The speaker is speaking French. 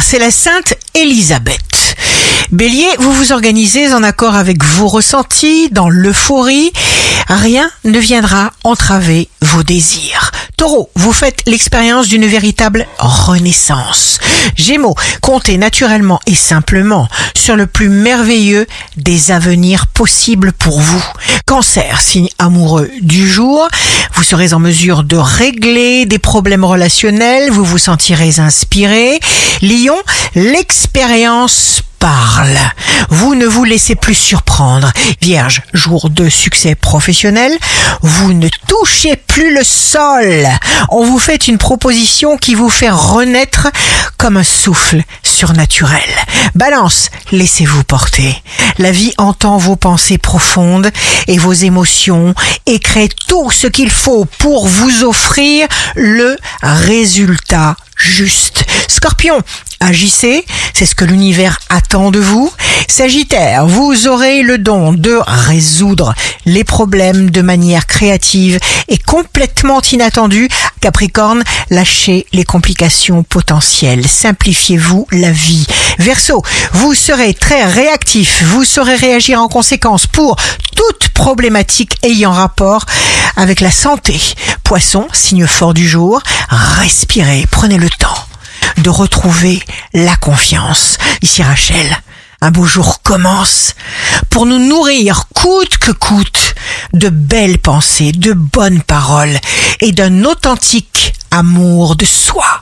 c'est la Sainte Élisabeth. Bélier, vous vous organisez en accord avec vos ressentis, dans l'euphorie. Rien ne viendra entraver vos désirs. Taureau, vous faites l'expérience d'une véritable renaissance. Gémeaux, comptez naturellement et simplement sur le plus merveilleux des avenirs possibles pour vous. Cancer, signe amoureux du jour, vous serez en mesure de régler des problèmes relationnels, vous vous sentirez inspiré. Lion, l'expérience Vous ne vous laissez plus surprendre. Vierge, jour de succès professionnel, vous ne touchez plus le sol. On vous fait une proposition qui vous fait renaître comme un souffle surnaturel. Balance, laissez-vous porter. La vie entend vos pensées profondes et vos émotions et crée tout ce qu'il faut pour vous offrir le résultat juste. Scorpion, agissez, c'est ce que l'univers attend de vous. Sagittaire, vous aurez le don de résoudre les problèmes de manière créative et complètement inattendue. Capricorne, lâchez les complications potentielles, simplifiez-vous la vie. Verseau, vous serez très réactif, vous saurez réagir en conséquence pour toute problématique ayant rapport avec la santé. Poisson, signe fort du jour, respirez, prenez le temps de retrouver la confiance. Ici Rachel, un beau jour commence pour nous nourrir coûte que coûte de belles pensées, de bonnes paroles et d'un authentique amour de soi.